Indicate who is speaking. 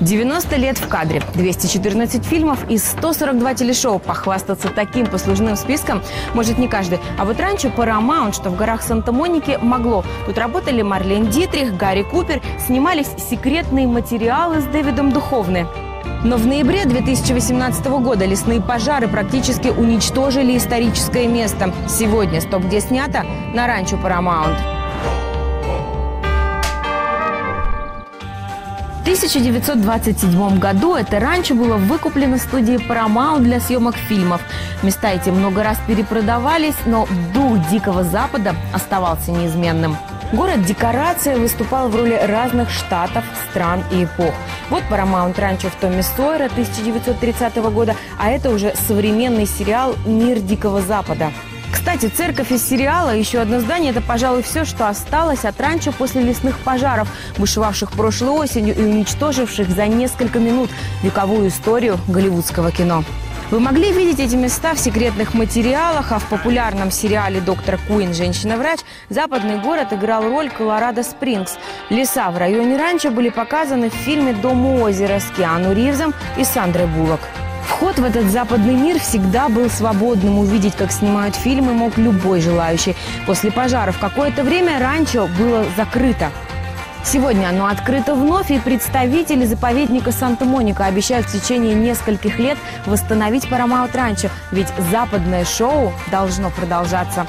Speaker 1: 90 лет в кадре, 214 фильмов и 142 телешоу. Похвастаться таким послужным списком может не каждый. А вот раньше Paramount, что в горах Санта-Моники, могло. Тут работали Марлен Дитрих, Гарри Купер, снимались секретные материалы с Дэвидом Духовны. Но в ноябре 2018 года лесные пожары практически уничтожили историческое место. Сегодня «Стоп, где снято» на ранчо Paramount. 1927 году это ранчо было выкуплено студией Paramount для съемок фильмов. Места эти много раз перепродавались, но дух Дикого Запада оставался неизменным. Город «Декорация» выступал в роли разных штатов, стран и эпох. Вот Paramount Rancho в Томми Сойера 1930 года, а это уже современный сериал «Мир Дикого Запада». Кстати, церковь из сериала «Еще одно здание» – это, пожалуй, все, что осталось от ранчо после лесных пожаров, бушевавших прошлой осенью и уничтоживших за несколько минут вековую историю голливудского кино. Вы могли видеть эти места в секретных материалах, а в популярном сериале «Доктор Куин. Женщина-врач» западный город играл роль Колорадо-Спрингс. Леса в районе ранчо были показаны в фильме «Дом у озера» с Киану Ривзом и Сандрой Буллок. Вход в этот западный мир всегда был свободным. Увидеть, как снимают фильмы, мог любой желающий. После пожаров какое-то время ранчо было закрыто. Сегодня оно открыто вновь, и представители заповедника Санта-Моника обещают в течение нескольких лет восстановить Paramount Ранчо, ведь западное шоу должно продолжаться.